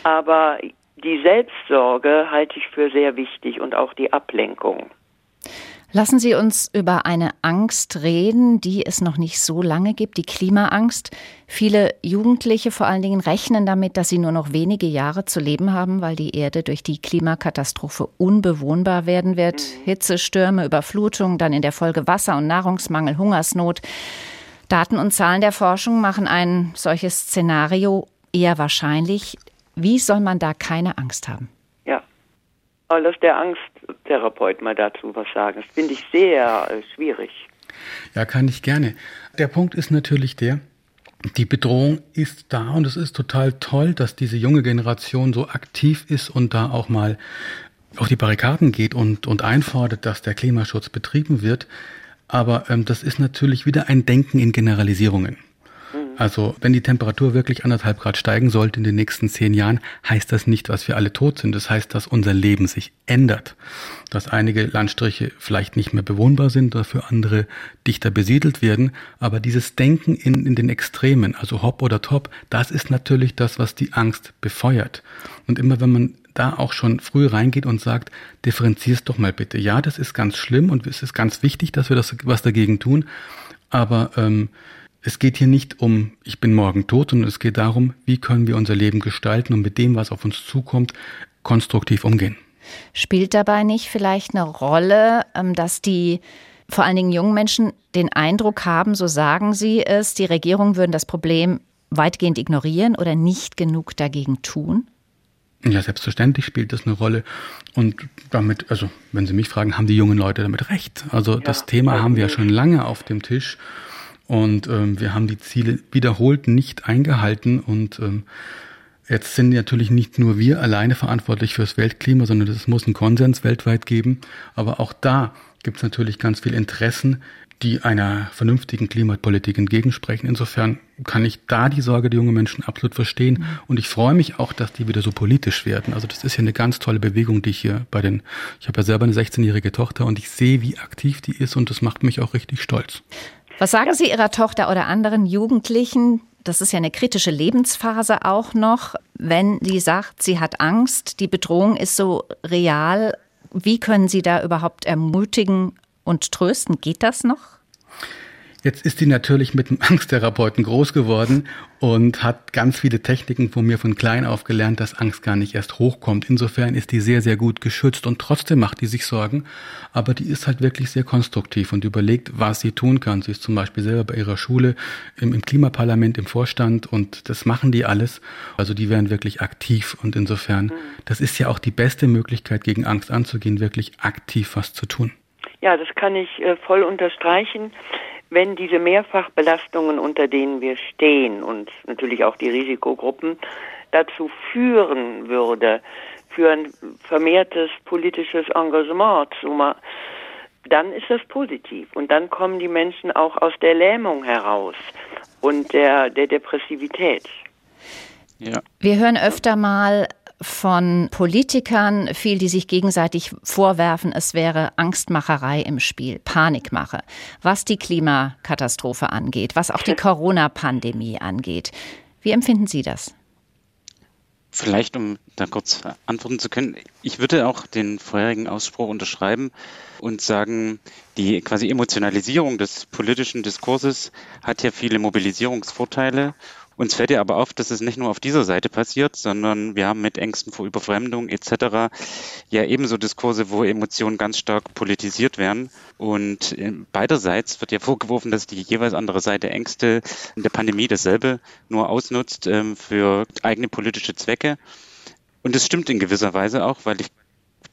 Aber die Selbstsorge halte ich für sehr wichtig und auch die Ablenkung. Lassen Sie uns über eine Angst reden, die es noch nicht so lange gibt, die Klimaangst. Viele Jugendliche vor allen Dingen rechnen damit, dass sie nur noch wenige Jahre zu leben haben, weil die Erde durch die Klimakatastrophe unbewohnbar werden wird. Hitze, Stürme, Überflutung, dann in der Folge Wasser- und Nahrungsmangel, Hungersnot. Daten und Zahlen der Forschung machen ein solches Szenario eher wahrscheinlich. Wie soll man da keine Angst haben? Ja, aber lass der Angsttherapeut mal dazu was sagen. Das finde ich sehr äh, schwierig. Ja, kann ich gerne. Der Punkt ist natürlich der, die Bedrohung ist da und es ist total toll, dass diese junge Generation so aktiv ist und da auch mal auf die Barrikaden geht und, und einfordert, dass der Klimaschutz betrieben wird. Aber ähm, das ist natürlich wieder ein Denken in Generalisierungen. Also wenn die Temperatur wirklich anderthalb Grad steigen sollte in den nächsten zehn Jahren, heißt das nicht, dass wir alle tot sind. Das heißt, dass unser Leben sich ändert. Dass einige Landstriche vielleicht nicht mehr bewohnbar sind, dafür andere dichter besiedelt werden. Aber dieses Denken in, in den Extremen, also hopp oder top, das ist natürlich das, was die Angst befeuert. Und immer wenn man da auch schon früh reingeht und sagt, differenzierst doch mal bitte. Ja, das ist ganz schlimm und es ist ganz wichtig, dass wir das was dagegen tun. Aber ähm, es geht hier nicht um, ich bin morgen tot, sondern es geht darum, wie können wir unser Leben gestalten und mit dem, was auf uns zukommt, konstruktiv umgehen. Spielt dabei nicht vielleicht eine Rolle, ähm, dass die vor allen Dingen jungen Menschen den Eindruck haben, so sagen sie es, die Regierungen würden das Problem weitgehend ignorieren oder nicht genug dagegen tun? Ja, selbstverständlich spielt das eine Rolle. Und damit, also wenn Sie mich fragen, haben die jungen Leute damit recht. Also ja, das Thema haben wir ja schon lange auf dem Tisch. Und ähm, wir haben die Ziele wiederholt nicht eingehalten. Und ähm, jetzt sind natürlich nicht nur wir alleine verantwortlich fürs Weltklima, sondern es muss einen Konsens weltweit geben. Aber auch da gibt es natürlich ganz viele Interessen, die einer vernünftigen Klimapolitik entgegensprechen. Insofern kann ich da die Sorge der jungen Menschen absolut verstehen. Mhm. Und ich freue mich auch, dass die wieder so politisch werden. Also das ist ja eine ganz tolle Bewegung, die ich hier bei den, ich habe ja selber eine 16-jährige Tochter und ich sehe, wie aktiv die ist und das macht mich auch richtig stolz. Was sagen Sie Ihrer Tochter oder anderen Jugendlichen? Das ist ja eine kritische Lebensphase auch noch, wenn sie sagt, sie hat Angst, die Bedrohung ist so real. Wie können Sie da überhaupt ermutigen und trösten? Geht das noch? Jetzt ist sie natürlich mit einem Angsttherapeuten groß geworden und hat ganz viele Techniken von mir von klein auf gelernt, dass Angst gar nicht erst hochkommt. Insofern ist die sehr, sehr gut geschützt und trotzdem macht die sich Sorgen. Aber die ist halt wirklich sehr konstruktiv und überlegt, was sie tun kann. Sie ist zum Beispiel selber bei ihrer Schule im, im Klimaparlament, im Vorstand und das machen die alles. Also die werden wirklich aktiv und insofern, das ist ja auch die beste Möglichkeit, gegen Angst anzugehen, wirklich aktiv was zu tun. Ja, das kann ich äh, voll unterstreichen wenn diese Mehrfachbelastungen, unter denen wir stehen und natürlich auch die Risikogruppen, dazu führen würde, für ein vermehrtes politisches Engagement, dann ist das positiv. Und dann kommen die Menschen auch aus der Lähmung heraus und der, der Depressivität. Ja. Wir hören öfter mal von Politikern, viel, die sich gegenseitig vorwerfen, es wäre Angstmacherei im Spiel, Panikmache, was die Klimakatastrophe angeht, was auch die Corona-Pandemie angeht. Wie empfinden Sie das? Vielleicht, um da kurz antworten zu können, ich würde auch den vorherigen Ausspruch unterschreiben und sagen, die quasi Emotionalisierung des politischen Diskurses hat ja viele Mobilisierungsvorteile Uns fällt ja aber auf, dass es nicht nur auf dieser Seite passiert, sondern wir haben mit Ängsten vor Überfremdung etc. ja ebenso Diskurse, wo Emotionen ganz stark politisiert werden. Und äh, beiderseits wird ja vorgeworfen, dass die jeweils andere Seite Ängste in der Pandemie dasselbe nur ausnutzt ähm, für eigene politische Zwecke. Und es stimmt in gewisser Weise auch, weil ich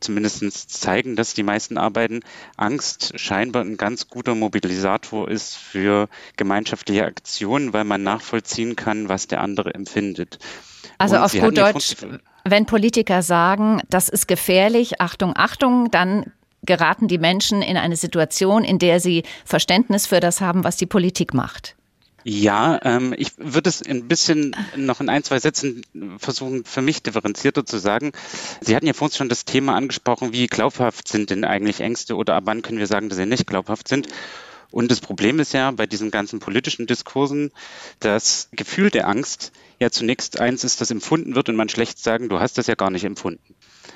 zumindest zeigen, dass die meisten Arbeiten Angst scheinbar ein ganz guter Mobilisator ist für gemeinschaftliche Aktionen, weil man nachvollziehen kann, was der andere empfindet. Also Und auf gut Deutsch, wenn Politiker sagen, das ist gefährlich, Achtung, Achtung, dann geraten die Menschen in eine Situation, in der sie Verständnis für das haben, was die Politik macht. Ja, ähm, ich würde es ein bisschen noch in ein, zwei Sätzen versuchen, für mich differenzierter zu sagen. Sie hatten ja vorhin schon das Thema angesprochen, wie glaubhaft sind denn eigentlich Ängste oder ab wann können wir sagen, dass sie nicht glaubhaft sind? Und das Problem ist ja bei diesen ganzen politischen Diskursen, das Gefühl der Angst ja zunächst eins ist, das empfunden wird und man schlecht sagen, du hast das ja gar nicht empfunden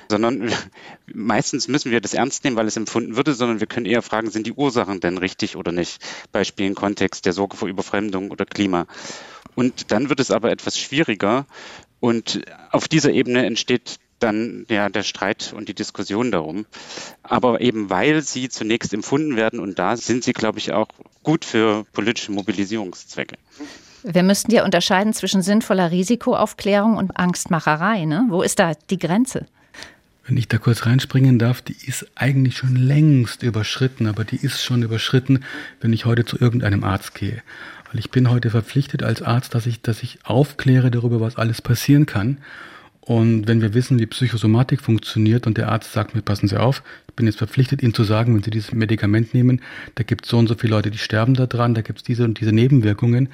sondern meistens müssen wir das ernst nehmen, weil es empfunden würde, sondern wir können eher fragen, sind die Ursachen denn richtig oder nicht? Beispiel im Kontext der Sorge vor Überfremdung oder Klima. Und dann wird es aber etwas schwieriger und auf dieser Ebene entsteht dann ja der Streit und die Diskussion darum. Aber eben weil sie zunächst empfunden werden und da sind sie, glaube ich, auch gut für politische Mobilisierungszwecke. Wir müssten ja unterscheiden zwischen sinnvoller Risikoaufklärung und Angstmacherei. Ne? Wo ist da die Grenze? Wenn ich da kurz reinspringen darf, die ist eigentlich schon längst überschritten, aber die ist schon überschritten, wenn ich heute zu irgendeinem Arzt gehe. Weil ich bin heute verpflichtet als Arzt, dass ich, dass ich aufkläre darüber, was alles passieren kann. Und wenn wir wissen, wie Psychosomatik funktioniert und der Arzt sagt mir, passen Sie auf, ich bin jetzt verpflichtet, Ihnen zu sagen, wenn Sie dieses Medikament nehmen, da gibt es so und so viele Leute, die sterben daran, da gibt es diese und diese Nebenwirkungen,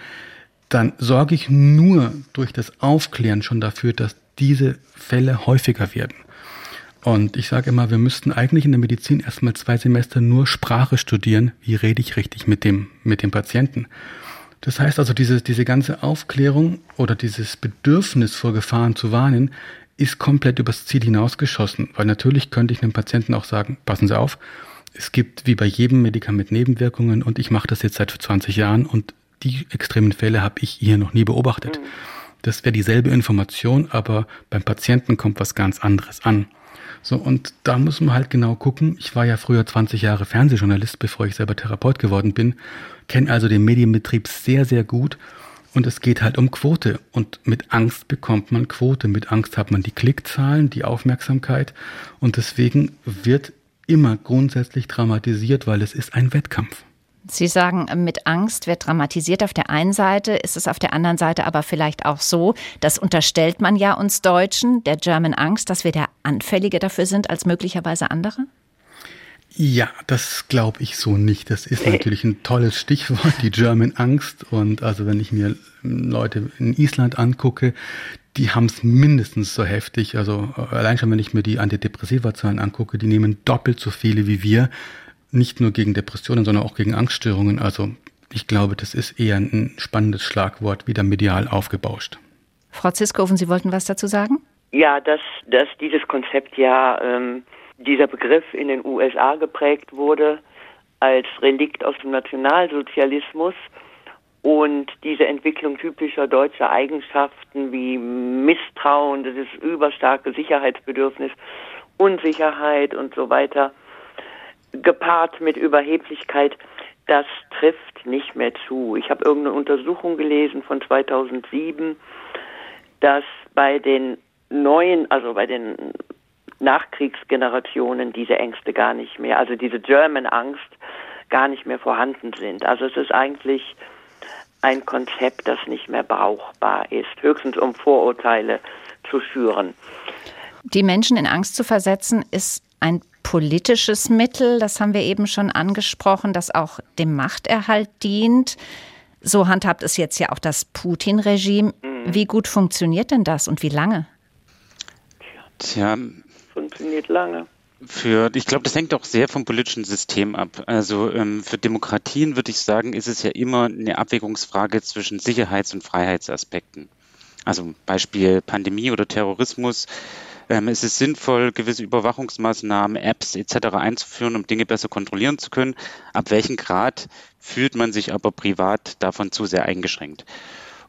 dann sorge ich nur durch das Aufklären schon dafür, dass diese Fälle häufiger werden. Und ich sage immer, wir müssten eigentlich in der Medizin erstmal zwei Semester nur Sprache studieren. Wie rede ich richtig mit dem, mit dem Patienten? Das heißt also, diese, diese ganze Aufklärung oder dieses Bedürfnis vor Gefahren zu warnen, ist komplett übers Ziel hinausgeschossen. Weil natürlich könnte ich einem Patienten auch sagen, passen Sie auf, es gibt wie bei jedem Medikament Nebenwirkungen und ich mache das jetzt seit 20 Jahren und die extremen Fälle habe ich hier noch nie beobachtet. Mhm. Das wäre dieselbe Information, aber beim Patienten kommt was ganz anderes an. So, und da muss man halt genau gucken. Ich war ja früher 20 Jahre Fernsehjournalist, bevor ich selber Therapeut geworden bin, kenne also den Medienbetrieb sehr, sehr gut. Und es geht halt um Quote. Und mit Angst bekommt man Quote. Mit Angst hat man die Klickzahlen, die Aufmerksamkeit. Und deswegen wird immer grundsätzlich dramatisiert, weil es ist ein Wettkampf. Sie sagen, mit Angst wird dramatisiert. Auf der einen Seite ist es auf der anderen Seite aber vielleicht auch so, das unterstellt man ja uns Deutschen, der German Angst, dass wir der Anfällige dafür sind als möglicherweise andere? Ja, das glaube ich so nicht. Das ist natürlich ein tolles Stichwort, die German Angst. Und also wenn ich mir Leute in Island angucke, die haben es mindestens so heftig. Also allein schon, wenn ich mir die Antidepressiva-Zahlen angucke, die nehmen doppelt so viele wie wir nicht nur gegen Depressionen, sondern auch gegen Angststörungen. Also ich glaube, das ist eher ein spannendes Schlagwort, wieder medial aufgebauscht. Frau Ziskoven, Sie wollten was dazu sagen? Ja, dass, dass dieses Konzept ja, ähm, dieser Begriff in den USA geprägt wurde als Relikt aus dem Nationalsozialismus und diese Entwicklung typischer deutscher Eigenschaften wie Misstrauen, dieses überstarke Sicherheitsbedürfnis, Unsicherheit und so weiter – gepaart mit Überheblichkeit, das trifft nicht mehr zu. Ich habe irgendeine Untersuchung gelesen von 2007, dass bei den neuen, also bei den Nachkriegsgenerationen diese Ängste gar nicht mehr, also diese German Angst gar nicht mehr vorhanden sind. Also es ist eigentlich ein Konzept, das nicht mehr brauchbar ist, höchstens um Vorurteile zu schüren. Die Menschen in Angst zu versetzen, ist ein politisches Mittel, das haben wir eben schon angesprochen, das auch dem Machterhalt dient. So handhabt es jetzt ja auch das Putin-Regime. Mhm. Wie gut funktioniert denn das und wie lange? Tja, funktioniert lange. Für, ich glaube, das hängt auch sehr vom politischen System ab. Also ähm, für Demokratien würde ich sagen, ist es ja immer eine Abwägungsfrage zwischen Sicherheits- und Freiheitsaspekten. Also Beispiel Pandemie oder Terrorismus ähm, es ist sinnvoll, gewisse Überwachungsmaßnahmen, Apps etc. einzuführen, um Dinge besser kontrollieren zu können. Ab welchem Grad fühlt man sich aber privat davon zu sehr eingeschränkt?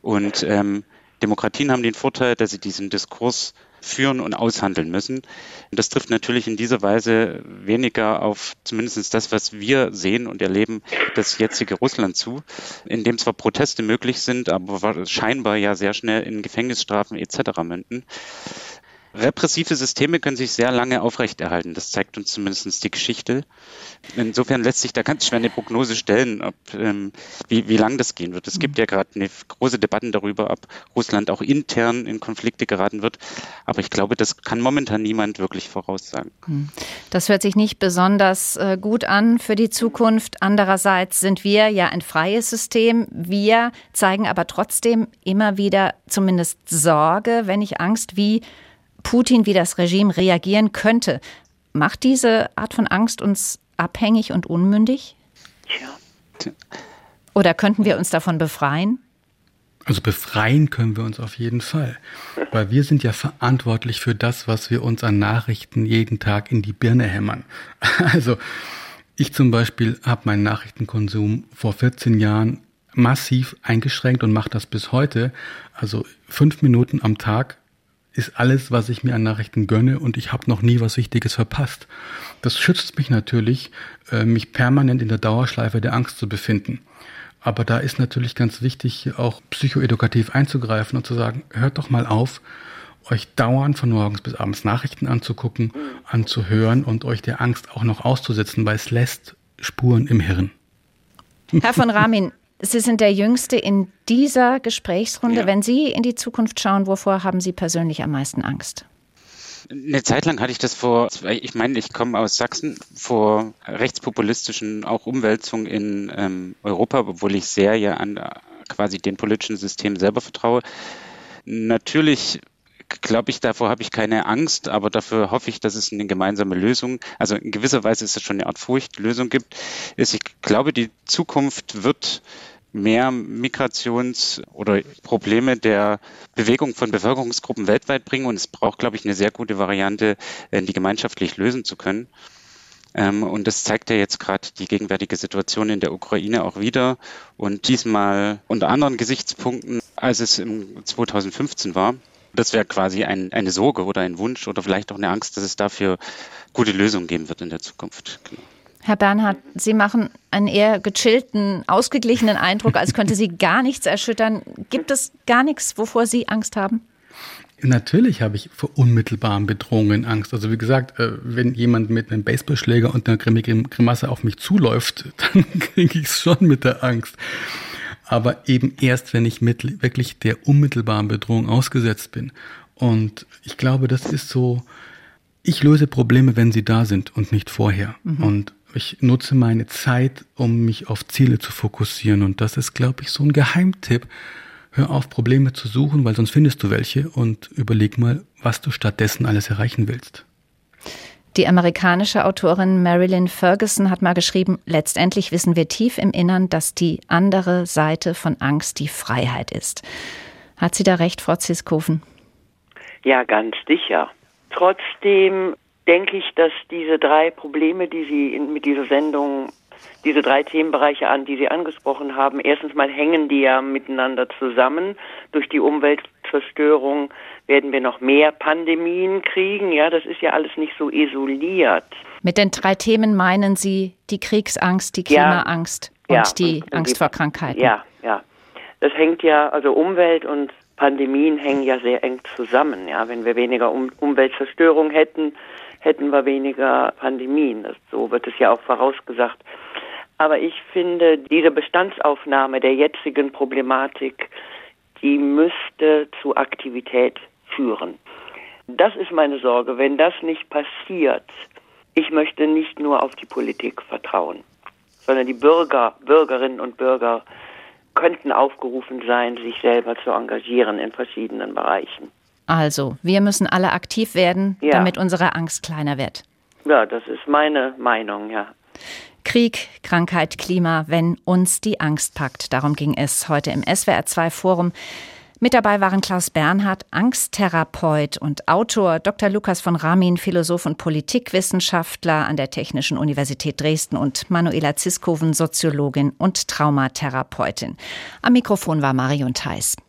Und ähm, Demokratien haben den Vorteil, dass sie diesen Diskurs führen und aushandeln müssen. Und das trifft natürlich in dieser Weise weniger auf zumindest das, was wir sehen und erleben, das jetzige Russland zu, in dem zwar Proteste möglich sind, aber scheinbar ja sehr schnell in Gefängnisstrafen etc. münden. Repressive Systeme können sich sehr lange aufrechterhalten. Das zeigt uns zumindest die Geschichte. Insofern lässt sich da ganz schwer eine Prognose stellen, ob, ähm, wie, wie lang das gehen wird. Es gibt ja gerade eine große Debatten darüber, ob Russland auch intern in Konflikte geraten wird. Aber ich glaube, das kann momentan niemand wirklich voraussagen. Hm. Das hört sich nicht besonders äh, gut an für die Zukunft. Andererseits sind wir ja ein freies System. Wir zeigen aber trotzdem immer wieder zumindest Sorge, wenn nicht Angst, wie Putin, wie das Regime reagieren könnte. Macht diese Art von Angst uns abhängig und unmündig? Ja. Oder könnten wir uns davon befreien? Also befreien können wir uns auf jeden Fall, weil wir sind ja verantwortlich für das, was wir uns an Nachrichten jeden Tag in die Birne hämmern. Also ich zum Beispiel habe meinen Nachrichtenkonsum vor 14 Jahren massiv eingeschränkt und mache das bis heute. Also fünf Minuten am Tag ist alles, was ich mir an Nachrichten gönne und ich habe noch nie was Wichtiges verpasst. Das schützt mich natürlich, äh, mich permanent in der Dauerschleife der Angst zu befinden. Aber da ist natürlich ganz wichtig, auch psychoedukativ einzugreifen und zu sagen, hört doch mal auf, euch dauernd von morgens bis abends Nachrichten anzugucken, anzuhören und euch der Angst auch noch auszusetzen, weil es lässt Spuren im Hirn. Herr von Ramin, Sie sind der Jüngste in dieser Gesprächsrunde. Ja. Wenn Sie in die Zukunft schauen, wovor haben Sie persönlich am meisten Angst? Eine Zeit lang hatte ich das vor, ich meine, ich komme aus Sachsen, vor rechtspopulistischen auch Umwälzungen in ähm, Europa, obwohl ich sehr ja an äh, quasi den politischen System selber vertraue. Natürlich glaube ich, davor habe ich keine Angst, aber dafür hoffe ich, dass es eine gemeinsame Lösung, also in gewisser Weise ist es schon eine Art Furchtlösung gibt. Ist, ich glaube, die Zukunft wird mehr Migrations- oder Probleme der Bewegung von Bevölkerungsgruppen weltweit bringen. Und es braucht, glaube ich, eine sehr gute Variante, äh, die gemeinschaftlich lösen zu können. Ähm, und das zeigt ja jetzt gerade die gegenwärtige Situation in der Ukraine auch wieder. Und diesmal unter anderen Gesichtspunkten, als es im 2015 war. Das wäre quasi ein, eine Sorge oder ein Wunsch oder vielleicht auch eine Angst, dass es dafür gute Lösungen geben wird in der Zukunft. Genau. Herr Bernhard, Sie machen einen eher gechillten, ausgeglichenen Eindruck, als könnte Sie gar nichts erschüttern. Gibt es gar nichts, wovor Sie Angst haben? Natürlich habe ich vor unmittelbaren Bedrohungen Angst. Also wie gesagt, äh, wenn jemand mit einem Baseballschläger und einer grimmigen Grimasse auf mich zuläuft, dann kriege ich es schon mit der Angst. Aber eben erst, wenn ich mit wirklich der unmittelbaren Bedrohung ausgesetzt bin. Und ich glaube, das ist so, ich löse Probleme, wenn sie da sind und nicht vorher. Mhm. Und ich nutze meine Zeit, um mich auf Ziele zu fokussieren. Und das ist, glaube ich, so ein Geheimtipp. Hör auf, Probleme zu suchen, weil sonst findest du welche und überleg mal, was du stattdessen alles erreichen willst. Die amerikanische Autorin Marilyn Ferguson hat mal geschrieben, letztendlich wissen wir tief im Innern, dass die andere Seite von Angst die Freiheit ist. Hat sie da recht, Frau Ziskoven? Ja, ganz sicher. Trotzdem denke ich, dass diese drei Probleme, die Sie in, mit dieser Sendung, diese drei Themenbereiche an, die Sie angesprochen haben, erstens mal hängen die ja miteinander zusammen. Durch die Umweltzerstörung werden wir noch mehr Pandemien kriegen. Ja, das ist ja alles nicht so isoliert. Mit den drei Themen meinen Sie die Kriegsangst, die Klimaangst ja, und ja, die und, Angst die, vor Krankheiten? Ja, ja. Das hängt ja, also Umwelt und Pandemien hängen ja sehr eng zusammen. Ja, wenn wir weniger um Umweltzerstörung hätten, hätten wir weniger Pandemien. Das, so wird es ja auch vorausgesagt. Aber ich finde, diese Bestandsaufnahme der jetzigen Problematik, die müsste zu Aktivität führen. Das ist meine Sorge. Wenn das nicht passiert, ich möchte nicht nur auf die Politik vertrauen, sondern die Bürger, Bürgerinnen und Bürger könnten aufgerufen sein, sich selber zu engagieren in verschiedenen Bereichen. Also, wir müssen alle aktiv werden, ja. damit unsere Angst kleiner wird. Ja, das ist meine Meinung, ja. Krieg, Krankheit, Klima, wenn uns die Angst packt. Darum ging es heute im SWR2 Forum. Mit dabei waren Klaus Bernhard, Angsttherapeut und Autor, Dr. Lukas von Ramin, Philosoph und Politikwissenschaftler an der Technischen Universität Dresden und Manuela Ziskoven, Soziologin und Traumatherapeutin. Am Mikrofon war Marion Theis.